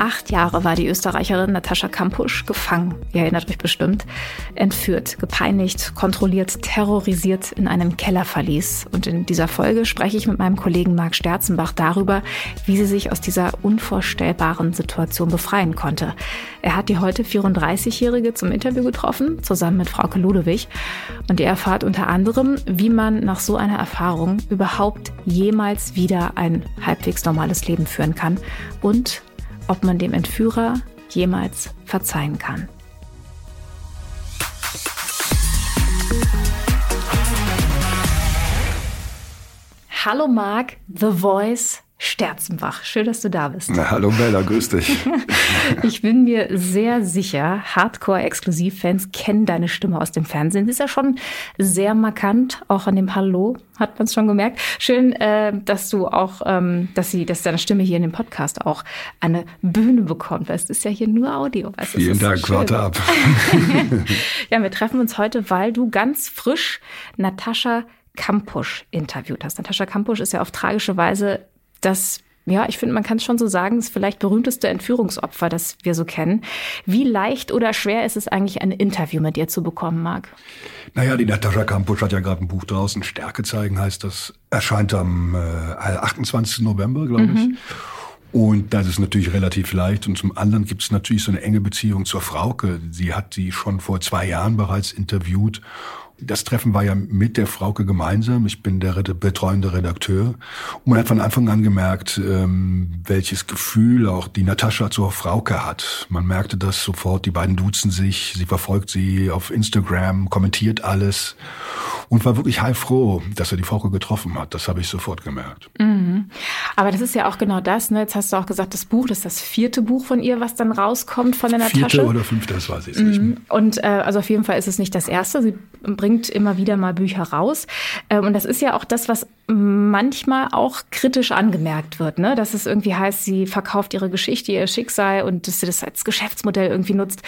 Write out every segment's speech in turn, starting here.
Acht Jahre war die Österreicherin Natascha Kampusch gefangen. Ihr erinnert euch bestimmt. Entführt, gepeinigt, kontrolliert, terrorisiert in einem Kellerverlies. Und in dieser Folge spreche ich mit meinem Kollegen Marc Sterzenbach darüber, wie sie sich aus dieser unvorstellbaren Situation befreien konnte. Er hat die heute 34-Jährige zum Interview getroffen, zusammen mit Frauke Ludewig. Und ihr erfahrt unter anderem, wie man nach so einer Erfahrung überhaupt jemals wieder ein halbwegs normales Leben führen kann und ob man dem Entführer jemals verzeihen kann. Hallo Marc, The Voice Sterzenbach. Schön, dass du da bist. Na, hallo Bella, grüß dich. ich bin mir sehr sicher, Hardcore-Exklusivfans kennen deine Stimme aus dem Fernsehen. Sie ist ja schon sehr markant, auch an dem Hallo hat man es schon gemerkt. Schön, äh, dass du auch, ähm, dass sie, dass deine Stimme hier in dem Podcast auch eine Bühne bekommt, weil es ist ja hier nur Audio. Weißt, Vielen Dank, warte ab. ja, wir treffen uns heute, weil du ganz frisch Natascha Kampusch interviewt hast. Natascha Kampusch ist ja auf tragische Weise das ja, ich finde, man kann es schon so sagen, das vielleicht berühmteste Entführungsopfer, das wir so kennen. Wie leicht oder schwer ist es eigentlich, ein Interview mit dir zu bekommen, Marc? Naja, die Natascha Kampusch hat ja gerade ein Buch draußen, Stärke zeigen heißt das, erscheint am äh, 28. November, glaube ich. Mhm. Und das ist natürlich relativ leicht. Und zum anderen gibt es natürlich so eine enge Beziehung zur Frauke. Sie hat sie schon vor zwei Jahren bereits interviewt das Treffen war ja mit der Frauke gemeinsam. Ich bin der betreuende Redakteur. Und man hat von Anfang an gemerkt, ähm, welches Gefühl auch die Natascha zur Frauke hat. Man merkte das sofort. Die beiden duzen sich. Sie verfolgt sie auf Instagram, kommentiert alles und war wirklich heilfroh, dass er die Frauke getroffen hat. Das habe ich sofort gemerkt. Mhm. Aber das ist ja auch genau das. Ne? Jetzt hast du auch gesagt, das Buch, das ist das vierte Buch von ihr, was dann rauskommt von der Natascha. Vierte oder fünfte, das weiß ich mhm. nicht. Und äh, also auf jeden Fall ist es nicht das erste. Sie bringt bringt immer wieder mal Bücher raus. Ähm, und das ist ja auch das, was manchmal auch kritisch angemerkt wird, ne? dass es irgendwie heißt, sie verkauft ihre Geschichte, ihr Schicksal und dass sie das als Geschäftsmodell irgendwie nutzt.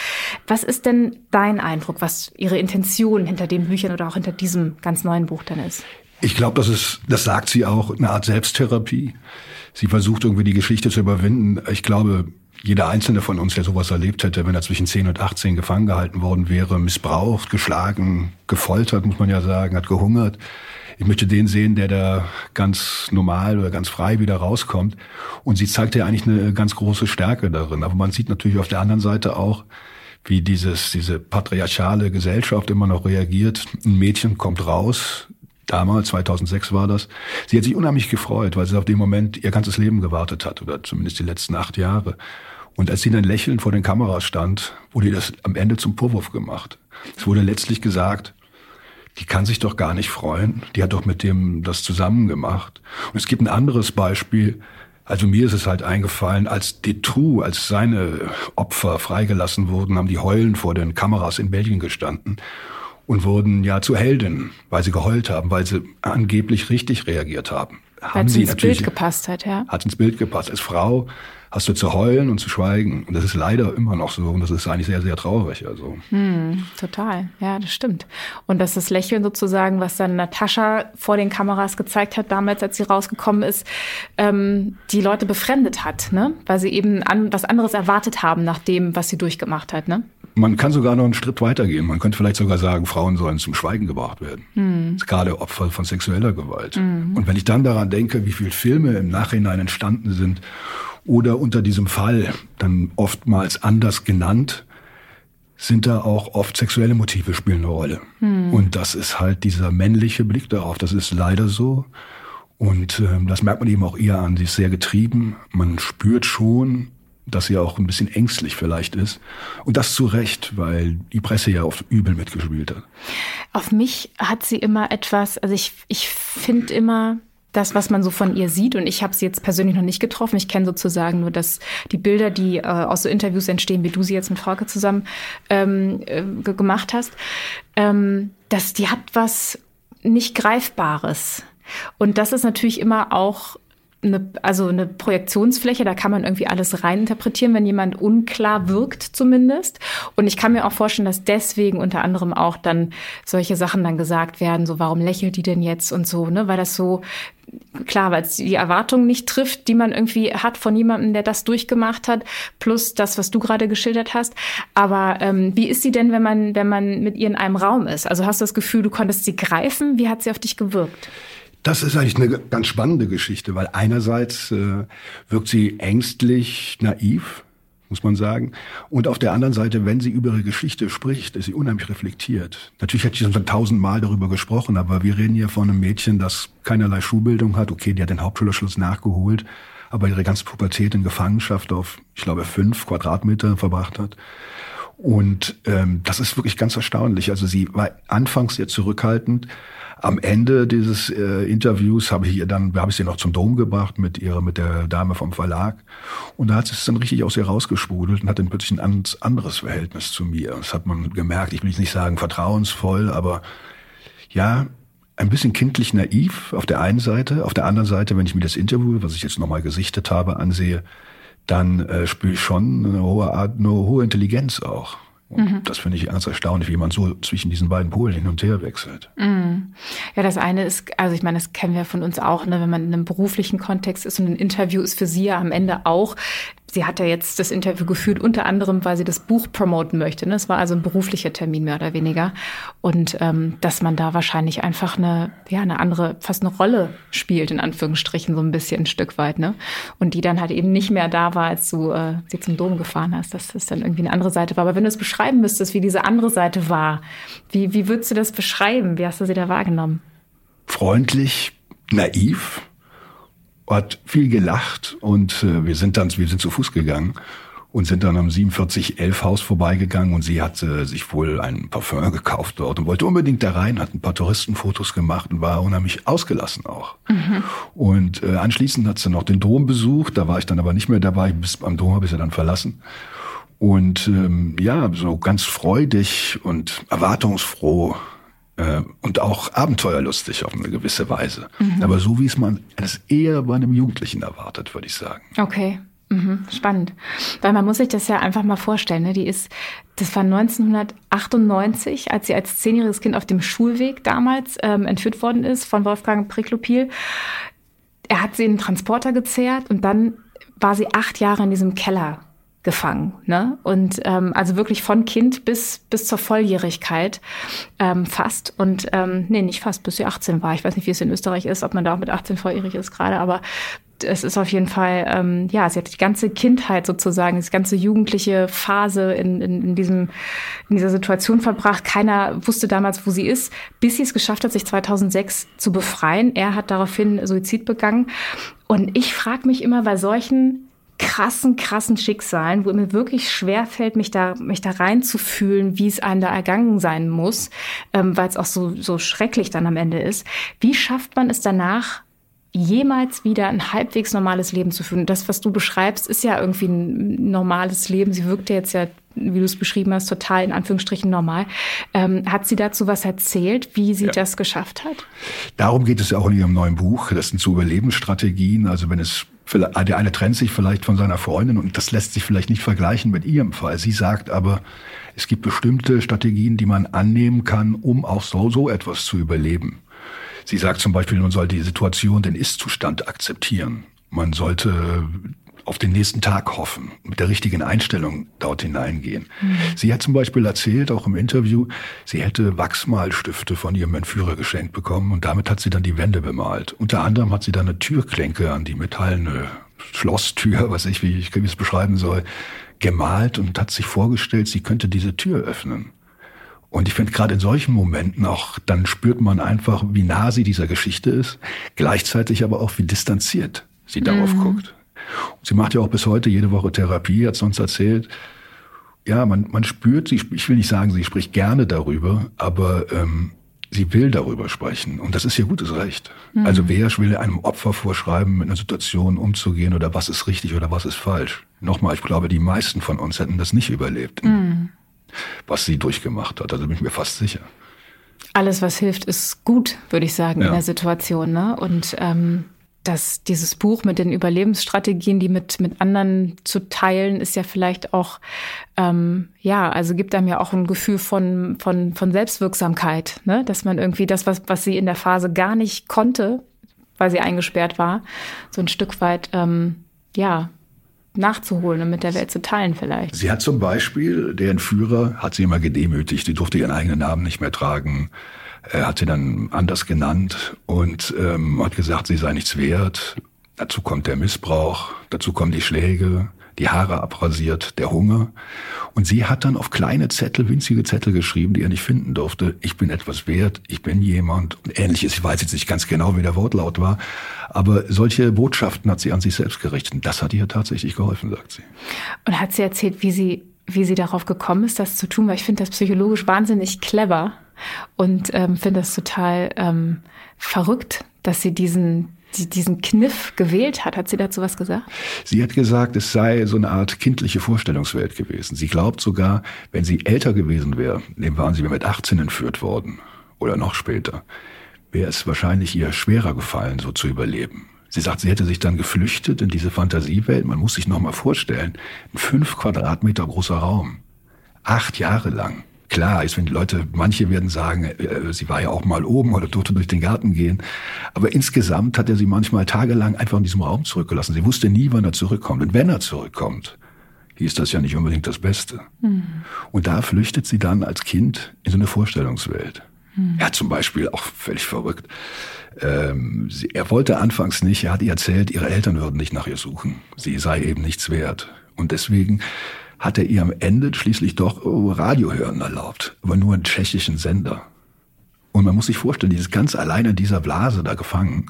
Was ist denn dein Eindruck, was ihre Intention hinter den Büchern oder auch hinter diesem ganz neuen Buch dann ist? Ich glaube, das ist, das sagt sie auch, eine Art Selbsttherapie. Sie versucht irgendwie die Geschichte zu überwinden. Ich glaube, jeder einzelne von uns, der sowas erlebt hätte, wenn er zwischen 10 und 18 gefangen gehalten worden wäre, missbraucht, geschlagen, gefoltert, muss man ja sagen, hat gehungert. Ich möchte den sehen, der da ganz normal oder ganz frei wieder rauskommt. Und sie zeigt ja eigentlich eine ganz große Stärke darin. Aber man sieht natürlich auf der anderen Seite auch, wie dieses, diese patriarchale Gesellschaft immer noch reagiert. Ein Mädchen kommt raus, damals, 2006 war das. Sie hat sich unheimlich gefreut, weil sie auf den Moment ihr ganzes Leben gewartet hat, oder zumindest die letzten acht Jahre. Und als sie dann lächelnd vor den Kameras stand, wurde ihr das am Ende zum Vorwurf gemacht. Es wurde letztlich gesagt, die kann sich doch gar nicht freuen. Die hat doch mit dem das zusammen gemacht. Und es gibt ein anderes Beispiel. Also mir ist es halt eingefallen, als Detrou, als seine Opfer freigelassen wurden, haben die heulen vor den Kameras in Belgien gestanden und wurden ja zu Helden, weil sie geheult haben, weil sie angeblich richtig reagiert haben. Es ins Bild gepasst hat, ja. Hat ins Bild gepasst. Als Frau hast du zu heulen und zu schweigen. Und das ist leider immer noch so. Und das ist eigentlich sehr, sehr traurig. Also. Hm, total. Ja, das stimmt. Und dass das Lächeln sozusagen, was dann Natascha vor den Kameras gezeigt hat, damals, als sie rausgekommen ist, ähm, die Leute befremdet hat, ne? Weil sie eben an, was anderes erwartet haben nach dem, was sie durchgemacht hat, ne? Man kann sogar noch einen Schritt weitergehen. Man könnte vielleicht sogar sagen, Frauen sollen zum Schweigen gebracht werden. Hm. Gerade Opfer von sexueller Gewalt. Hm. Und wenn ich dann daran denke, wie viele Filme im Nachhinein entstanden sind oder unter diesem Fall dann oftmals anders genannt, sind da auch oft sexuelle Motive spielen eine Rolle. Hm. Und das ist halt dieser männliche Blick darauf. Das ist leider so. Und äh, das merkt man eben auch eher an. Sie ist sehr getrieben. Man spürt schon, dass sie auch ein bisschen ängstlich vielleicht ist. Und das zu Recht, weil die Presse ja oft übel mitgespielt hat. Auf mich hat sie immer etwas, also ich, ich finde immer, das, was man so von ihr sieht, und ich habe sie jetzt persönlich noch nicht getroffen. Ich kenne sozusagen nur das, die Bilder, die äh, aus so Interviews entstehen, wie du sie jetzt mit Frauke zusammen ähm, äh, gemacht hast. Ähm, dass die hat was nicht Greifbares. Und das ist natürlich immer auch eine, also eine Projektionsfläche, da kann man irgendwie alles reininterpretieren, wenn jemand unklar wirkt zumindest. Und ich kann mir auch vorstellen, dass deswegen unter anderem auch dann solche Sachen dann gesagt werden, so warum lächelt die denn jetzt und so, ne? Weil das so klar, weil es die Erwartungen nicht trifft, die man irgendwie hat von jemandem, der das durchgemacht hat, plus das, was du gerade geschildert hast. Aber ähm, wie ist sie denn, wenn man, wenn man mit ihr in einem Raum ist? Also hast du das Gefühl, du konntest sie greifen? Wie hat sie auf dich gewirkt? Das ist eigentlich eine ganz spannende Geschichte, weil einerseits äh, wirkt sie ängstlich, naiv, muss man sagen. Und auf der anderen Seite, wenn sie über ihre Geschichte spricht, ist sie unheimlich reflektiert. Natürlich hat sie schon tausendmal darüber gesprochen, aber wir reden hier von einem Mädchen, das keinerlei Schulbildung hat. Okay, die hat den Hauptschulabschluss nachgeholt, aber ihre ganze Pubertät in Gefangenschaft auf, ich glaube, fünf Quadratmeter verbracht hat. Und ähm, das ist wirklich ganz erstaunlich. Also sie war anfangs sehr zurückhaltend, am Ende dieses äh, Interviews habe ich ihr dann, habe ich sie noch zum Dom gebracht mit ihrer, mit der Dame vom Verlag. Und da hat sie es dann richtig aus ihr rausgesprudelt und hat dann plötzlich ein anderes Verhältnis zu mir. Das hat man gemerkt. Ich will jetzt nicht sagen vertrauensvoll, aber ja, ein bisschen kindlich naiv auf der einen Seite. Auf der anderen Seite, wenn ich mir das Interview, was ich jetzt nochmal gesichtet habe, ansehe, dann äh, spüre ich schon eine hohe Art, eine hohe Intelligenz auch. Mhm. Das finde ich ganz erstaunlich, wie man so zwischen diesen beiden Polen hin und her wechselt. Mhm. Ja, das eine ist, also ich meine, das kennen wir von uns auch, ne, wenn man in einem beruflichen Kontext ist und ein Interview ist für Sie ja am Ende auch sie hat ja jetzt das Interview geführt, unter anderem, weil sie das Buch promoten möchte. Ne? Es war also ein beruflicher Termin mehr oder weniger. Und ähm, dass man da wahrscheinlich einfach eine, ja, eine andere, fast eine Rolle spielt, in Anführungsstrichen, so ein bisschen ein Stück weit. Ne? Und die dann halt eben nicht mehr da war, als du äh, sie zum Dom gefahren hast, dass das dann irgendwie eine andere Seite war. Aber wenn du es beschreiben müsstest, wie diese andere Seite war, wie, wie würdest du das beschreiben? Wie hast du sie da wahrgenommen? Freundlich, naiv, hat viel gelacht und äh, wir sind dann, wir sind zu Fuß gegangen und sind dann am 4711 Haus vorbeigegangen und sie hatte sich wohl ein Parfum gekauft dort und wollte unbedingt da rein, hat ein paar Touristenfotos gemacht und war unheimlich ausgelassen auch. Mhm. Und äh, anschließend hat sie noch den Dom besucht, da war ich dann aber nicht mehr dabei, bis am Dom habe ich sie dann verlassen. Und ähm, ja, so ganz freudig und erwartungsfroh äh, und auch abenteuerlustig auf eine gewisse Weise. Mhm. Aber so wie es man es eher bei einem Jugendlichen erwartet, würde ich sagen. Okay. Mhm, spannend. Weil man muss sich das ja einfach mal vorstellen. Ne? Die ist, das war 1998, als sie als zehnjähriges Kind auf dem Schulweg damals ähm, entführt worden ist von Wolfgang Priklopil. Er hat sie in den Transporter gezerrt und dann war sie acht Jahre in diesem Keller gefangen. Ne? Und ähm, also wirklich von Kind bis, bis zur Volljährigkeit ähm, fast. Und ähm, nee, nicht fast, bis sie 18 war. Ich weiß nicht, wie es in Österreich ist, ob man da auch mit 18 volljährig ist gerade, aber es ist auf jeden Fall, ähm, ja, sie hat die ganze Kindheit sozusagen, die ganze jugendliche Phase in, in, in, diesem, in dieser Situation verbracht. Keiner wusste damals, wo sie ist, bis sie es geschafft hat, sich 2006 zu befreien. Er hat daraufhin Suizid begangen. Und ich frage mich immer bei solchen krassen, krassen Schicksalen, wo mir wirklich schwer fällt, mich da, mich da reinzufühlen, wie es einem da ergangen sein muss, ähm, weil es auch so, so schrecklich dann am Ende ist. Wie schafft man es danach, jemals wieder ein halbwegs normales Leben zu führen? Das, was du beschreibst, ist ja irgendwie ein normales Leben. Sie wirkt ja jetzt ja wie du es beschrieben hast, total in Anführungsstrichen normal. Ähm, hat sie dazu was erzählt, wie sie ja. das geschafft hat? Darum geht es ja auch in ihrem neuen Buch. Das sind so Überlebensstrategien. Also wenn es der eine trennt sich vielleicht von seiner Freundin und das lässt sich vielleicht nicht vergleichen mit ihrem Fall. Sie sagt aber, es gibt bestimmte Strategien, die man annehmen kann, um auch so, so etwas zu überleben. Sie sagt zum Beispiel, man soll die Situation, den Ist-Zustand akzeptieren. Man sollte auf den nächsten Tag hoffen, mit der richtigen Einstellung dort hineingehen. Mhm. Sie hat zum Beispiel erzählt, auch im Interview, sie hätte Wachsmalstifte von ihrem Entführer geschenkt bekommen und damit hat sie dann die Wände bemalt. Unter anderem hat sie dann eine Türklinke an die metallene Schlosstür, was ich, wie ich es beschreiben soll, gemalt und hat sich vorgestellt, sie könnte diese Tür öffnen. Und ich finde gerade in solchen Momenten auch, dann spürt man einfach, wie nah sie dieser Geschichte ist, gleichzeitig aber auch, wie distanziert sie darauf mhm. guckt. Und sie macht ja auch bis heute jede Woche Therapie, hat sonst erzählt. Ja, man, man spürt, sie, ich will nicht sagen, sie spricht gerne darüber, aber ähm, sie will darüber sprechen. Und das ist ihr gutes Recht. Mhm. Also wer will einem Opfer vorschreiben, mit einer Situation umzugehen oder was ist richtig oder was ist falsch? Nochmal, ich glaube, die meisten von uns hätten das nicht überlebt, mhm. was sie durchgemacht hat. Also bin ich mir fast sicher. Alles, was hilft, ist gut, würde ich sagen, ja. in der Situation. Ne? Und ähm, dass dieses Buch mit den Überlebensstrategien, die mit, mit anderen zu teilen, ist ja vielleicht auch, ähm, ja, also gibt einem ja auch ein Gefühl von, von, von Selbstwirksamkeit, ne? dass man irgendwie das, was, was sie in der Phase gar nicht konnte, weil sie eingesperrt war, so ein Stück weit, ähm, ja, nachzuholen und mit der Welt zu teilen vielleicht. Sie hat zum Beispiel, der Entführer hat sie immer gedemütigt, die durfte ihren eigenen Namen nicht mehr tragen. Er hat sie dann anders genannt und ähm, hat gesagt, sie sei nichts wert. Dazu kommt der Missbrauch, dazu kommen die Schläge, die Haare abrasiert, der Hunger. Und sie hat dann auf kleine Zettel, winzige Zettel geschrieben, die er nicht finden durfte. Ich bin etwas wert, ich bin jemand und ähnliches. Ich weiß jetzt nicht ganz genau, wie der Wortlaut war. Aber solche Botschaften hat sie an sich selbst gerichtet. Das hat ihr tatsächlich geholfen, sagt sie. Und hat sie erzählt, wie sie, wie sie darauf gekommen ist, das zu tun? Weil ich finde das psychologisch wahnsinnig clever und ähm, finde das total ähm, verrückt, dass sie diesen, die, diesen Kniff gewählt hat. Hat sie dazu was gesagt? Sie hat gesagt, es sei so eine Art kindliche Vorstellungswelt gewesen. Sie glaubt sogar, wenn sie älter gewesen wäre, dem waren sie mit 18 entführt worden oder noch später, wäre es wahrscheinlich ihr schwerer gefallen, so zu überleben. Sie sagt, sie hätte sich dann geflüchtet in diese Fantasiewelt. Man muss sich noch mal vorstellen, ein fünf Quadratmeter großer Raum, acht Jahre lang. Klar, ich finde, Leute, manche werden sagen, äh, sie war ja auch mal oben oder durfte durch den Garten gehen. Aber insgesamt hat er sie manchmal tagelang einfach in diesem Raum zurückgelassen. Sie wusste nie, wann er zurückkommt. Und wenn er zurückkommt, hieß das ja nicht unbedingt das Beste. Mhm. Und da flüchtet sie dann als Kind in so eine Vorstellungswelt. Mhm. Er hat zum Beispiel auch völlig verrückt. Ähm, sie, er wollte anfangs nicht, er hat ihr erzählt, ihre Eltern würden nicht nach ihr suchen. Sie sei eben nichts wert. Und deswegen hat er ihr am Ende schließlich doch oh, Radio hören erlaubt, aber nur einen tschechischen Sender. Und man muss sich vorstellen, dieses ganz alleine in dieser Blase da gefangen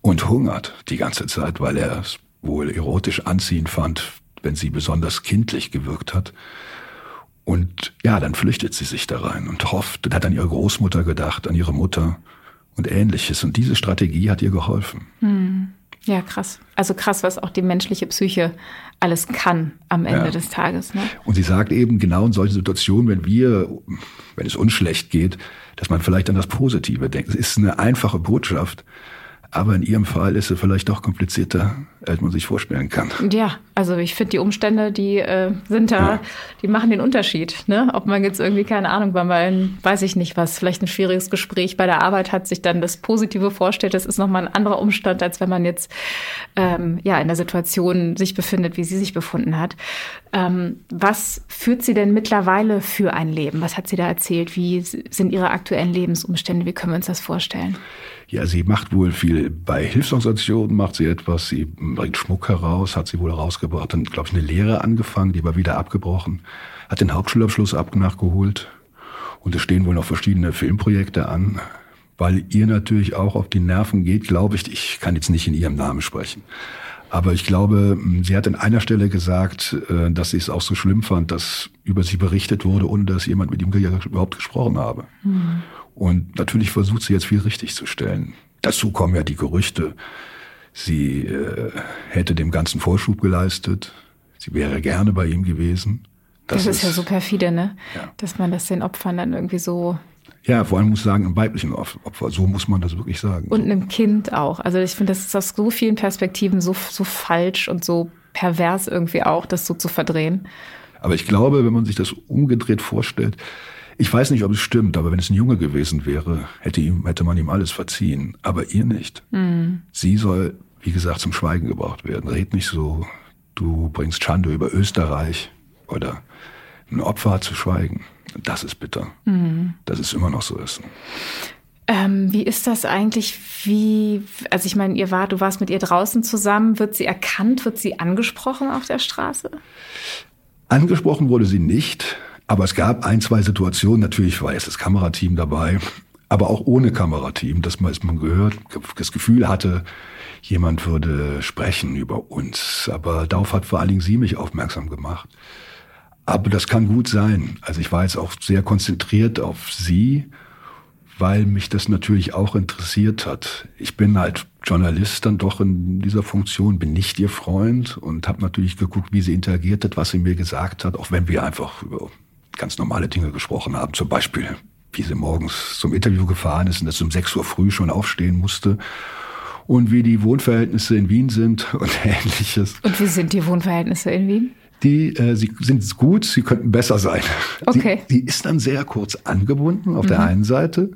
und hungert die ganze Zeit, weil er es wohl erotisch anziehend fand, wenn sie besonders kindlich gewirkt hat. Und ja, dann flüchtet sie sich da rein und hofft und hat an ihre Großmutter gedacht, an ihre Mutter und ähnliches. Und diese Strategie hat ihr geholfen. Hm. Ja, krass. Also krass, was auch die menschliche Psyche alles kann am Ende ja. des Tages. Ne? Und sie sagt eben genau in solchen Situationen, wenn wir, wenn es uns schlecht geht, dass man vielleicht an das Positive denkt. Es ist eine einfache Botschaft, aber in Ihrem Fall ist es vielleicht doch komplizierter, als man sich vorstellen kann. Ja, also ich finde die Umstände, die äh, sind da, ja. die machen den Unterschied. Ne? Ob man jetzt irgendwie, keine Ahnung, bei meinem, weiß ich nicht was, vielleicht ein schwieriges Gespräch bei der Arbeit hat, sich dann das Positive vorstellt, das ist nochmal ein anderer Umstand, als wenn man jetzt ähm, ja in der Situation sich befindet, wie sie sich befunden hat. Ähm, was führt sie denn mittlerweile für ein Leben? Was hat sie da erzählt? Wie sind ihre aktuellen Lebensumstände? Wie können wir uns das vorstellen? Ja, sie macht wohl viel bei Hilfsorganisationen, macht sie etwas, sie bringt Schmuck heraus, hat sie wohl herausgebracht, dann, glaube ich, eine Lehre angefangen, die war wieder abgebrochen, hat den Hauptschulabschluss ab nachgeholt und es stehen wohl noch verschiedene Filmprojekte an, weil ihr natürlich auch auf die Nerven geht, glaube ich, ich kann jetzt nicht in ihrem Namen sprechen. Aber ich glaube, sie hat an einer Stelle gesagt, äh, dass sie es auch so schlimm fand, dass über sie berichtet wurde, ohne dass jemand mit ihm überhaupt gesprochen habe. Mhm. Und natürlich versucht sie jetzt viel richtig zu stellen. Dazu kommen ja die Gerüchte, sie äh, hätte dem Ganzen Vorschub geleistet, sie wäre gerne bei ihm gewesen. Das, das ist, ist, ja so perfide, ne? Ja. Dass man das den Opfern dann irgendwie so. Ja, vor allem muss ich sagen, einem weiblichen Opfer. So muss man das wirklich sagen. Und einem Kind auch. Also ich finde, das ist aus so vielen Perspektiven so, so falsch und so pervers irgendwie auch, das so zu verdrehen. Aber ich glaube, wenn man sich das umgedreht vorstellt, ich weiß nicht, ob es stimmt, aber wenn es ein Junge gewesen wäre, hätte, ihm, hätte man ihm alles verziehen. Aber ihr nicht. Mhm. Sie soll, wie gesagt, zum Schweigen gebracht werden. Red nicht so, du bringst Schande über Österreich oder ein Opfer hat zu schweigen. Das ist bitter. Mhm. Dass es immer noch so ist. Ähm, wie ist das eigentlich? Wie, also ich meine, ihr war, du warst mit ihr draußen zusammen. Wird sie erkannt? Wird sie angesprochen auf der Straße? Angesprochen wurde sie nicht. Aber es gab ein, zwei Situationen, natürlich war jetzt das Kamerateam dabei, aber auch ohne Kamerateam, dass man, dass man gehört, das Gefühl hatte, jemand würde sprechen über uns. Aber darauf hat vor allen Dingen sie mich aufmerksam gemacht. Aber das kann gut sein. Also ich war jetzt auch sehr konzentriert auf sie, weil mich das natürlich auch interessiert hat. Ich bin halt Journalist dann doch in dieser Funktion, bin nicht ihr Freund und habe natürlich geguckt, wie sie interagiert hat, was sie mir gesagt hat, auch wenn wir einfach über ganz normale Dinge gesprochen haben. Zum Beispiel, wie sie morgens zum Interview gefahren ist und dass sie um 6 Uhr früh schon aufstehen musste. und wie die Wohnverhältnisse in Wien sind und ähnliches. Und wie sind die Wohnverhältnisse in Wien? Die äh, sie sind gut, sie könnten besser sein. Okay. Sie, die ist dann sehr kurz angebunden auf mhm. der einen Seite.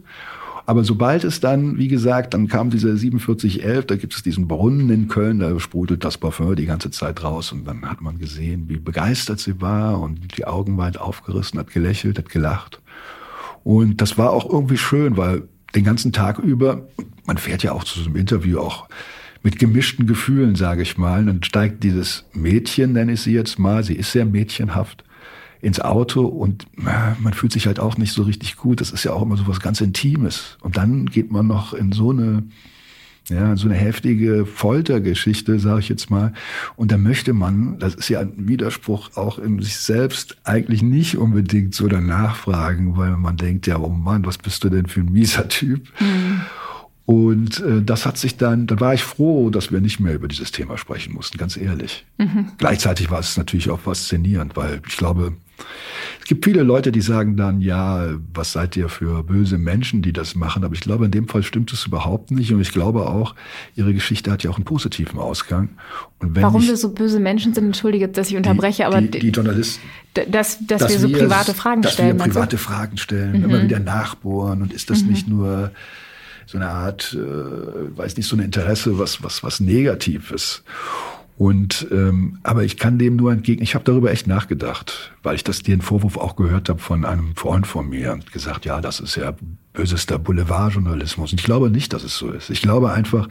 Aber sobald es dann, wie gesagt, dann kam diese 4711, da gibt es diesen Brunnen in Köln, da sprudelt das Parfum die ganze Zeit raus und dann hat man gesehen, wie begeistert sie war und die Augen weit aufgerissen, hat gelächelt, hat gelacht. Und das war auch irgendwie schön, weil den ganzen Tag über, man fährt ja auch zu so einem Interview auch mit gemischten Gefühlen, sage ich mal. Dann steigt dieses Mädchen, nenne ich sie jetzt mal, sie ist sehr mädchenhaft, ins Auto und äh, man fühlt sich halt auch nicht so richtig gut. Das ist ja auch immer so was ganz Intimes. Und dann geht man noch in so eine ja, so eine heftige Foltergeschichte, sage ich jetzt mal. Und da möchte man, das ist ja ein Widerspruch auch in sich selbst, eigentlich nicht unbedingt so danach fragen, weil man denkt, ja, oh Mann, was bist du denn für ein mieser Typ? Mhm. Und äh, das hat sich dann, da war ich froh, dass wir nicht mehr über dieses Thema sprechen mussten, ganz ehrlich. Mhm. Gleichzeitig war es natürlich auch faszinierend, weil ich glaube, es gibt viele Leute, die sagen dann, ja, was seid ihr für böse Menschen, die das machen? Aber ich glaube, in dem Fall stimmt es überhaupt nicht. Und ich glaube auch, ihre Geschichte hat ja auch einen positiven Ausgang. Warum ich, wir so böse Menschen sind, entschuldige, dass ich unterbreche, die, aber die, die Journalisten, dass, dass, dass, wir so private Fragen dass stellen. Dass wir private Fragen stellen, mhm. immer wieder nachbohren. Und ist das mhm. nicht nur so eine Art, äh, weiß nicht, so ein Interesse, was, was, was Negatives? Und ähm, aber ich kann dem nur entgegen. Ich habe darüber echt nachgedacht, weil ich das den Vorwurf auch gehört habe von einem Freund von mir und gesagt, ja, das ist ja bösester Boulevardjournalismus. Und ich glaube nicht, dass es so ist. Ich glaube einfach,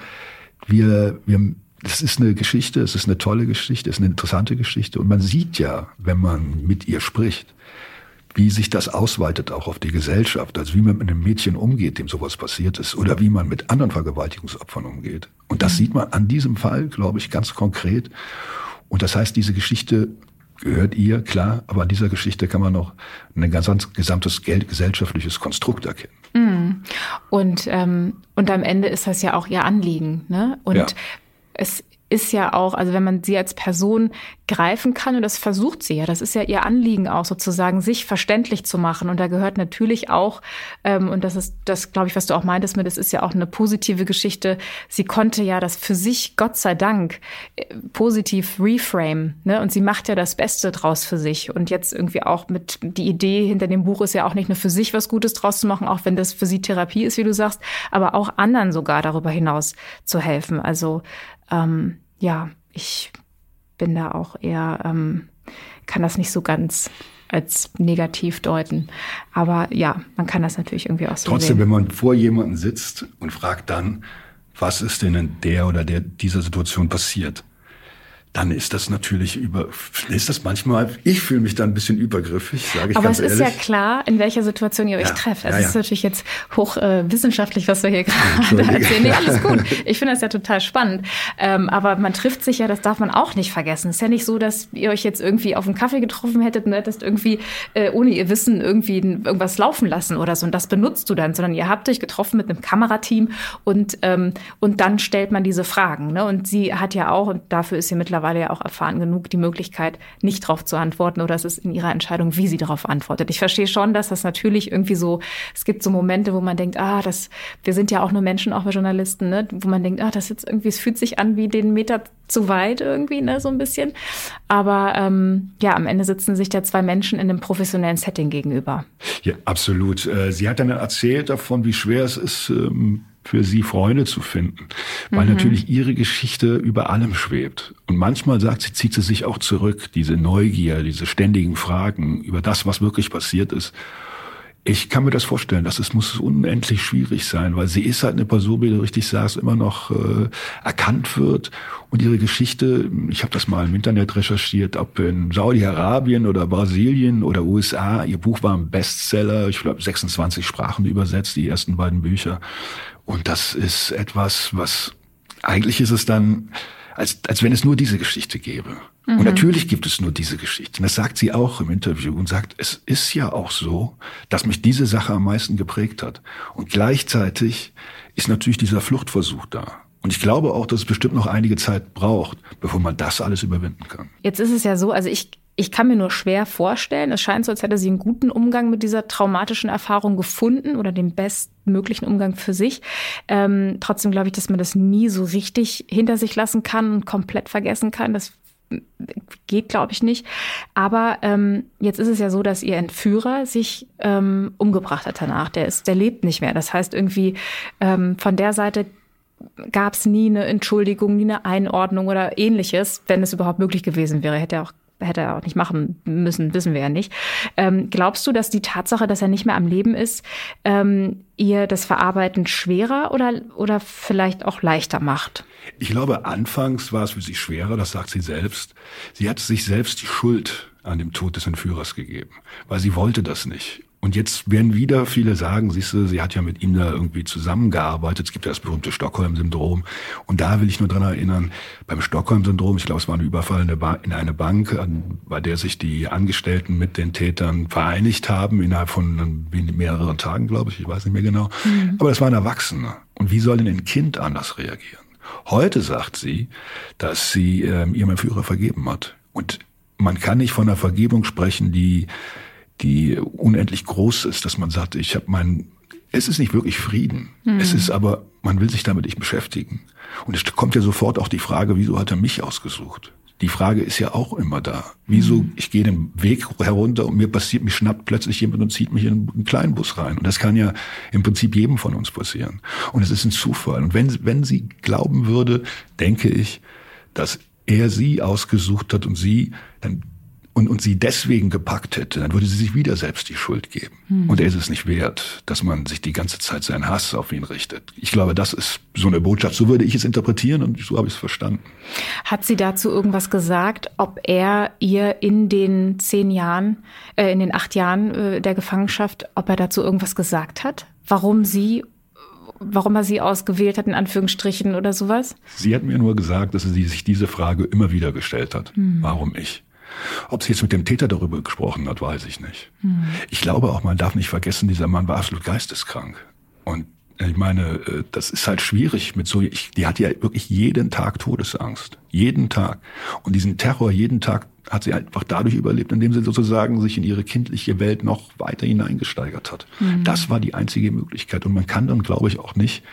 wir, wir, das ist eine Geschichte, es ist eine tolle Geschichte, es ist eine interessante Geschichte und man sieht ja, wenn man mit ihr spricht, wie sich das ausweitet auch auf die Gesellschaft, also wie man mit einem Mädchen umgeht, dem sowas passiert ist, oder wie man mit anderen Vergewaltigungsopfern umgeht. Und das mhm. sieht man an diesem Fall, glaube ich, ganz konkret. Und das heißt, diese Geschichte gehört ihr, klar, aber an dieser Geschichte kann man noch ein gesamtes gesellschaftliches Konstrukt erkennen. Mhm. Und, ähm, und am Ende ist das ja auch ihr Anliegen. Ne? Und ja. es ist ja auch, also wenn man sie als Person greifen kann, und das versucht sie ja, das ist ja ihr Anliegen auch sozusagen, sich verständlich zu machen. Und da gehört natürlich auch, ähm, und das ist das, glaube ich, was du auch meintest mit, das ist ja auch eine positive Geschichte. Sie konnte ja das für sich, Gott sei Dank, äh, positiv reframe. Ne? Und sie macht ja das Beste draus für sich. Und jetzt irgendwie auch mit, die Idee hinter dem Buch ist ja auch nicht nur für sich was Gutes draus zu machen, auch wenn das für sie Therapie ist, wie du sagst, aber auch anderen sogar darüber hinaus zu helfen. Also ähm, ja, ich bin da auch eher, ähm, kann das nicht so ganz als negativ deuten. Aber ja, man kann das natürlich irgendwie auch so Trotzdem, sehen. wenn man vor jemanden sitzt und fragt dann, was ist denn in der oder der dieser Situation passiert, dann ist das natürlich über, ist das manchmal, ich fühle mich da ein bisschen übergriffig, sage ich Aber ganz es ist ja klar, in welcher Situation ihr euch ja, trefft. Also ja, ja. es ist natürlich jetzt hoch äh, was wir hier gerade erzählen. Nee, alles gut. Ich finde das ja total spannend. Ähm, aber man trifft sich ja, das darf man auch nicht vergessen. Es ist ja nicht so, dass ihr euch jetzt irgendwie auf einen Kaffee getroffen hättet und hättest irgendwie äh, ohne ihr Wissen irgendwie irgendwas laufen lassen oder so. Und das benutzt du dann, sondern ihr habt euch getroffen mit einem Kamerateam und, ähm, und dann stellt man diese Fragen. Ne? Und sie hat ja auch, und dafür ist sie mittlerweile mittlerweile ja auch erfahren genug, die Möglichkeit, nicht darauf zu antworten oder es ist in ihrer Entscheidung, wie sie darauf antwortet. Ich verstehe schon, dass das natürlich irgendwie so, es gibt so Momente, wo man denkt, ah, das, wir sind ja auch nur Menschen, auch wir Journalisten, ne, wo man denkt, ah, das jetzt irgendwie, es fühlt sich an wie den Meter zu weit irgendwie, ne, so ein bisschen. Aber ähm, ja, am Ende sitzen sich da zwei Menschen in einem professionellen Setting gegenüber. Ja, absolut. Äh, sie hat dann erzählt davon, wie schwer es ist, ähm, für sie Freunde zu finden, weil mhm. natürlich ihre Geschichte über allem schwebt. Und manchmal sagt sie, zieht sie sich auch zurück, diese Neugier, diese ständigen Fragen über das, was wirklich passiert ist. Ich kann mir das vorstellen, dass es muss unendlich schwierig sein, weil sie ist halt eine Person, wie du richtig sagst, immer noch äh, erkannt wird und ihre Geschichte, ich habe das mal im Internet recherchiert, ob in Saudi-Arabien oder Brasilien oder USA, ihr Buch war ein Bestseller, ich glaube 26 Sprachen übersetzt, die ersten beiden Bücher und das ist etwas, was eigentlich ist es dann, als, als wenn es nur diese Geschichte gäbe. Mhm. Und natürlich gibt es nur diese Geschichte. Und das sagt sie auch im Interview und sagt, es ist ja auch so, dass mich diese Sache am meisten geprägt hat. Und gleichzeitig ist natürlich dieser Fluchtversuch da. Und ich glaube auch, dass es bestimmt noch einige Zeit braucht, bevor man das alles überwinden kann. Jetzt ist es ja so, also ich Ich kann mir nur schwer vorstellen, es scheint so, als hätte sie einen guten Umgang mit dieser traumatischen Erfahrung gefunden oder den bestmöglichen Umgang für sich. Ähm, trotzdem glaube ich, dass man das nie so richtig hinter sich lassen kann und komplett vergessen kann. Das geht, glaube ich, nicht. Aber ähm, jetzt ist es ja so, dass ihr Entführer sich ähm, umgebracht hat danach. Der ist, der lebt nicht mehr. Das heißt irgendwie ähm, von der Seite gab es nie eine Entschuldigung, nie eine Einordnung oder ähnliches, wenn es überhaupt möglich gewesen wäre. Hätte er auch hätte er auch nicht machen müssen, wissen wir ja nicht. Ähm, glaubst du, dass die Tatsache, dass er nicht mehr am Leben ist, ähm, ihr das Verarbeiten schwerer oder, oder vielleicht auch leichter macht? Ich glaube, anfangs war es für sie schwerer, das sagt sie selbst. Sie hat sich selbst die Schuld an dem Tod des Entführers gegeben, weil sie wollte das nicht. Und jetzt werden wieder viele sagen, siehst du, sie hat ja mit ihm da irgendwie zusammengearbeitet. Es gibt ja das berühmte Stockholm-Syndrom. Und da will ich nur dran erinnern, beim Stockholm-Syndrom, ich glaube, es war ein Überfall in eine Bank, bei der sich die Angestellten mit den Tätern vereinigt haben, innerhalb von mehreren Tagen, glaube ich, ich weiß nicht mehr genau. Mhm. Aber das waren Erwachsene. Und wie soll denn ein Kind anders reagieren? Heute sagt sie, dass sie äh, ihrem Führer vergeben hat. Und man kann nicht von einer Vergebung sprechen, die die unendlich groß ist, dass man sagt, ich habe mein, es ist nicht wirklich Frieden. Mhm. Es ist aber, man will sich damit nicht beschäftigen. Und es kommt ja sofort auch die Frage, wieso hat er mich ausgesucht? Die Frage ist ja auch immer da. Wieso, mhm. ich gehe den Weg herunter und mir passiert, mich schnappt plötzlich jemand und zieht mich in einen kleinen Bus rein. Und das kann ja im Prinzip jedem von uns passieren. Und es ist ein Zufall. Und wenn, wenn sie glauben würde, denke ich, dass er sie ausgesucht hat und sie, dann und, und sie deswegen gepackt hätte, dann würde sie sich wieder selbst die Schuld geben. Hm. Und er ist es nicht wert, dass man sich die ganze Zeit seinen Hass auf ihn richtet. Ich glaube, das ist so eine Botschaft. So würde ich es interpretieren und so habe ich es verstanden. Hat sie dazu irgendwas gesagt, ob er ihr in den zehn Jahren, äh, in den acht Jahren äh, der Gefangenschaft, ob er dazu irgendwas gesagt hat? Warum sie warum er sie ausgewählt hat, in Anführungsstrichen oder sowas? Sie hat mir nur gesagt, dass sie sich diese Frage immer wieder gestellt hat. Hm. Warum ich? Ob sie jetzt mit dem Täter darüber gesprochen hat, weiß ich nicht. Hm. Ich glaube auch, man darf nicht vergessen, dieser Mann war absolut geisteskrank. Und ich meine, äh, das ist halt schwierig mit so, ich, die hat ja wirklich jeden Tag Todesangst. Jeden Tag. Und diesen Terror jeden Tag hat sie einfach dadurch überlebt, indem sie sozusagen sich in ihre kindliche Welt noch weiter hineingesteigert hat. Mhm. Das war die einzige Möglichkeit. Und man kann dann, glaube ich, auch nicht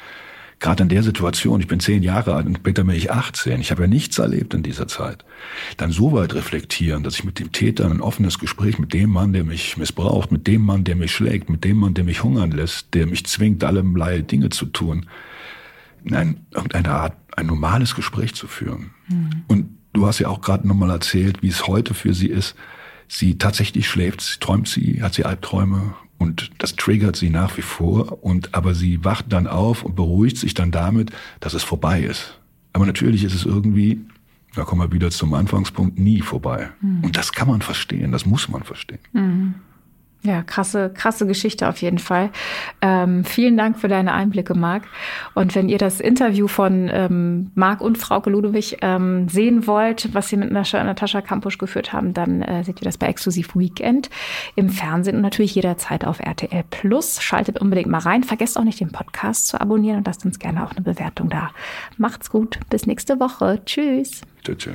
gerade in der Situation, ich bin zehn Jahre alt und später bin ich 18, ich habe ja nichts erlebt in dieser Zeit, dann so weit reflektieren, dass ich mit dem Täter ein offenes Gespräch mit dem Mann, der mich missbraucht, mit dem Mann, der mich schlägt, mit dem Mann, der mich hungern lässt, der mich zwingt, allerlei Dinge zu tun, in irgendeiner Art ein normales Gespräch zu führen. Mhm. Und du hast ja auch gerade nochmal erzählt, wie es heute für sie ist. Sie tatsächlich schläft, träumt sie, hat sie Albträume und das triggert sie nach wie vor. Und, aber sie wacht dann auf und beruhigt sich dann damit, dass es vorbei ist. Aber natürlich ist es irgendwie, da kommen wir wieder zum Anfangspunkt, nie vorbei. Mhm. Und das kann man verstehen, das muss man verstehen. Mhm. Ja, krasse, krasse Geschichte auf jeden Fall. Ähm, vielen Dank für deine Einblicke, Marc. Und wenn ihr das Interview von ähm, Marc und Frauke Ludwig ähm, sehen wollt, was sie mit Natascha Kampusch geführt haben, dann äh, seht ihr das bei Exklusiv Weekend im Fernsehen und natürlich jederzeit auf RTL Plus. Schaltet unbedingt mal rein. Vergesst auch nicht, den Podcast zu abonnieren und lasst uns gerne auch eine Bewertung da. Macht's gut. Bis nächste Woche. Tschüss. Tschüss.